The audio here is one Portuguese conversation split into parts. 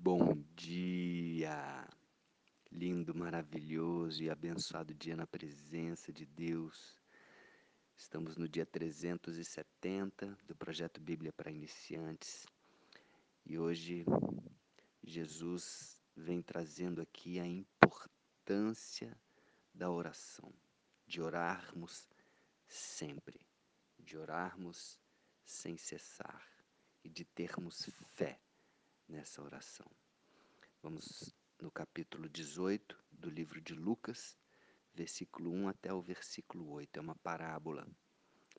Bom dia! Lindo, maravilhoso e abençoado dia na presença de Deus. Estamos no dia 370 do projeto Bíblia para Iniciantes e hoje Jesus vem trazendo aqui a importância da oração, de orarmos sempre, de orarmos sem cessar e de termos fé nessa oração. Vamos no capítulo 18 do livro de Lucas, versículo 1 até o versículo 8. É uma parábola.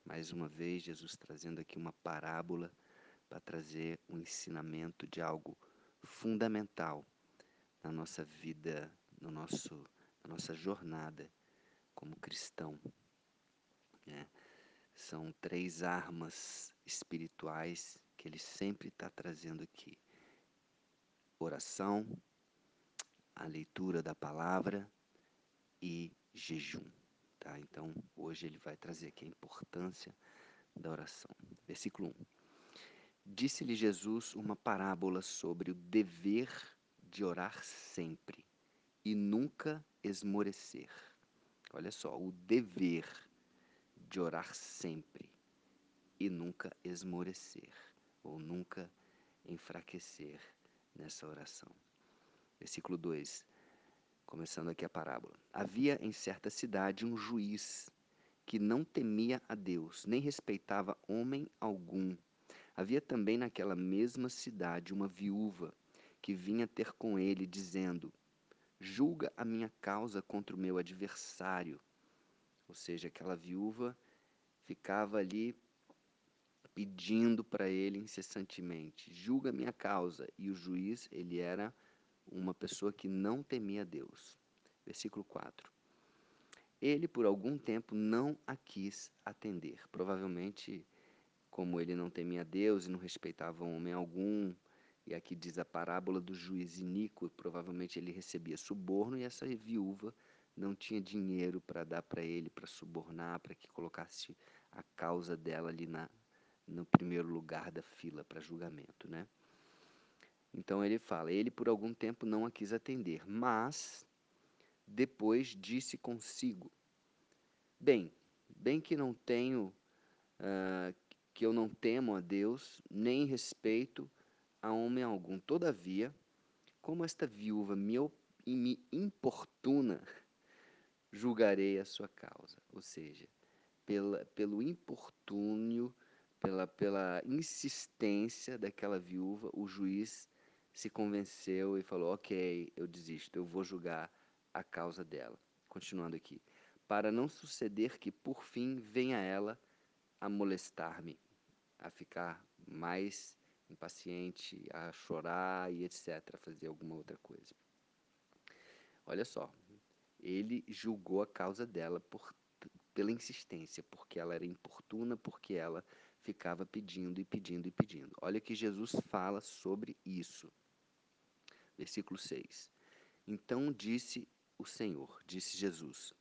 Mais uma vez, Jesus trazendo aqui uma parábola para trazer um ensinamento de algo fundamental na nossa vida, no nosso, na nossa jornada como cristão. É, são três armas espirituais que ele sempre está trazendo aqui oração, a leitura da palavra e jejum. Tá? Então, hoje ele vai trazer aqui a importância da oração. Versículo 1. Disse-lhe Jesus uma parábola sobre o dever de orar sempre e nunca esmorecer. Olha só, o dever de orar sempre e nunca esmorecer, ou nunca enfraquecer nessa oração. Versículo 2, começando aqui a parábola. Havia em certa cidade um juiz que não temia a Deus, nem respeitava homem algum. Havia também naquela mesma cidade uma viúva que vinha ter com ele, dizendo: Julga a minha causa contra o meu adversário. Ou seja, aquela viúva ficava ali pedindo para ele incessantemente: julga minha causa. E o juiz, ele era uma pessoa que não temia Deus. Versículo 4. Ele, por algum tempo, não a quis atender. Provavelmente, como ele não temia Deus e não respeitava homem algum, e aqui diz a parábola do juiz iníquo, provavelmente ele recebia suborno e essa viúva não tinha dinheiro para dar para ele, para subornar, para que colocasse a causa dela ali na, no primeiro lugar da fila para julgamento, né? Então ele fala: ele por algum tempo não a quis atender, mas depois disse consigo: bem, bem que não tenho, uh, que eu não temo a Deus, nem respeito a homem algum. Todavia, como esta viúva me, me importuna, julgarei a sua causa. Ou seja, pela, pelo importúnio pela, pela insistência daquela viúva, o juiz se convenceu e falou: Ok, eu desisto, eu vou julgar a causa dela. Continuando aqui. Para não suceder que, por fim, venha ela a molestar-me, a ficar mais impaciente, a chorar e etc., a fazer alguma outra coisa. Olha só, ele julgou a causa dela por, pela insistência, porque ela era importuna, porque ela ficava pedindo e pedindo e pedindo. Olha que Jesus fala sobre isso. Versículo 6. Então disse o Senhor, disse Jesus: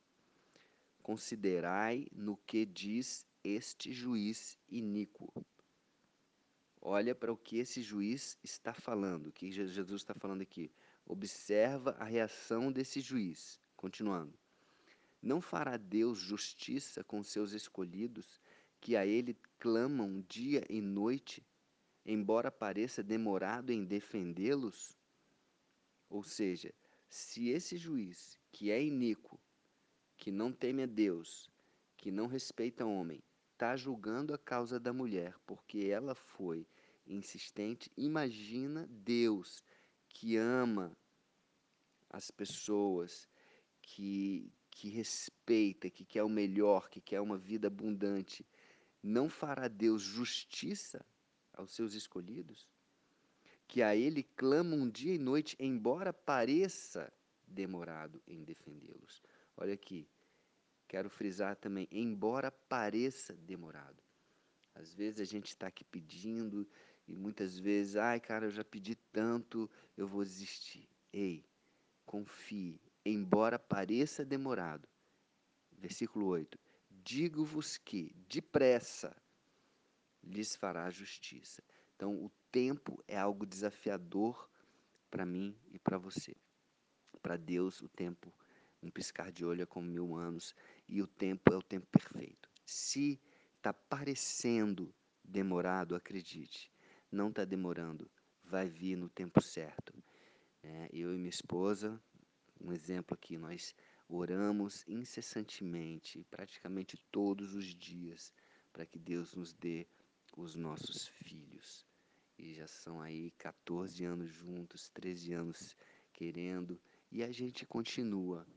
Considerai no que diz este juiz iníquo. Olha para o que esse juiz está falando, o que Jesus está falando aqui. Observa a reação desse juiz. Continuando. Não fará Deus justiça com seus escolhidos que a ele clamam dia e noite, embora pareça demorado em defendê-los? Ou seja, se esse juiz, que é iníquo, que não teme a Deus, que não respeita o homem, está julgando a causa da mulher porque ela foi insistente, imagina Deus que ama as pessoas, que, que respeita, que quer o melhor, que quer uma vida abundante não fará Deus justiça aos seus escolhidos? Que a ele clamam dia e noite, embora pareça demorado em defendê-los. Olha aqui, quero frisar também, embora pareça demorado. Às vezes a gente está aqui pedindo e muitas vezes, ai cara, eu já pedi tanto, eu vou desistir. Ei, confie, embora pareça demorado. Versículo 8 digo-vos que, depressa, lhes fará justiça. Então, o tempo é algo desafiador para mim e para você. Para Deus, o tempo, um piscar de olho é como mil anos, e o tempo é o tempo perfeito. Se está parecendo demorado, acredite, não está demorando, vai vir no tempo certo. É, eu e minha esposa, um exemplo aqui, nós oramos incessantemente, praticamente todos os dias, para que Deus nos dê os nossos filhos. E já são aí 14 anos juntos, 13 anos querendo, e a gente continua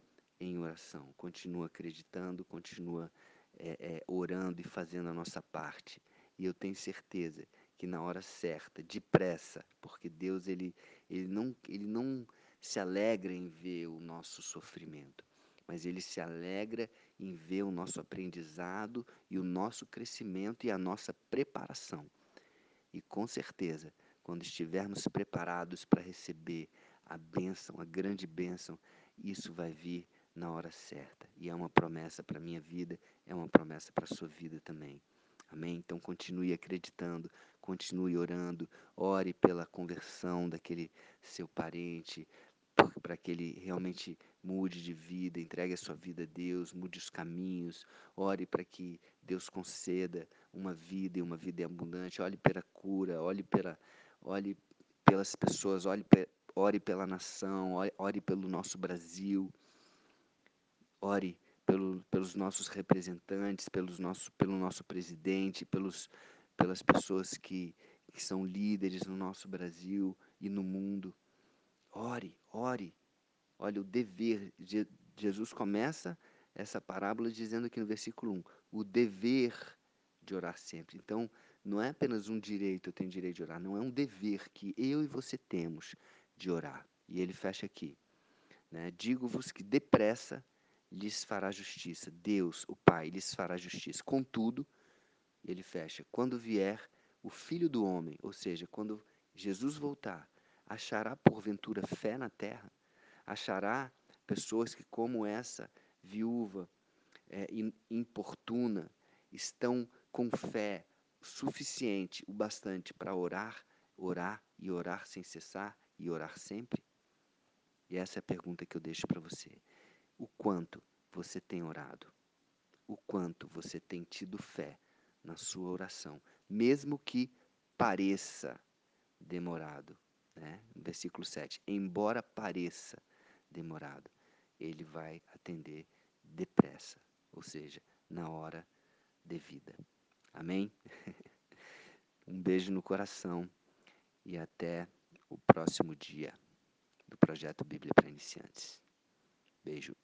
em oração, continua acreditando, continua é, é, orando e fazendo a nossa parte. E eu tenho certeza que na hora certa, depressa, porque Deus ele, ele, não, ele não se alegra em ver o nosso sofrimento, mas ele se alegra em ver o nosso aprendizado e o nosso crescimento e a nossa preparação. E com certeza, quando estivermos preparados para receber a bênção, a grande bênção, isso vai vir na hora certa. E é uma promessa para a minha vida, é uma promessa para a sua vida também. Amém? Então continue acreditando, continue orando, ore pela conversão daquele seu parente, para que ele realmente mude de vida, entregue a sua vida a Deus, mude os caminhos, ore para que Deus conceda uma vida e uma vida abundante, olhe pela cura, olhe pela, olhe pelas pessoas, olhe, ore pela nação, ore, ore pelo nosso Brasil, ore pelo, pelos nossos representantes, pelos nosso, pelo nosso presidente, pelos, pelas pessoas que, que são líderes no nosso Brasil e no mundo. Ore, ore. Olha, o dever. Jesus começa essa parábola dizendo aqui no versículo 1: o dever de orar sempre. Então, não é apenas um direito, eu tenho direito de orar, não é um dever que eu e você temos de orar. E ele fecha aqui. Né? Digo-vos que depressa lhes fará justiça. Deus, o Pai, lhes fará justiça. Contudo, ele fecha, quando vier o Filho do Homem, ou seja, quando Jesus voltar, achará porventura fé na terra? Achará pessoas que, como essa viúva é, importuna, estão com fé suficiente, o bastante para orar, orar e orar sem cessar e orar sempre? E essa é a pergunta que eu deixo para você o quanto você tem orado, o quanto você tem tido fé na sua oração, mesmo que pareça demorado. Né? Versículo 7: Embora pareça demorado, ele vai atender depressa, ou seja, na hora devida. Amém? um beijo no coração e até o próximo dia do projeto Bíblia para Iniciantes. Beijo.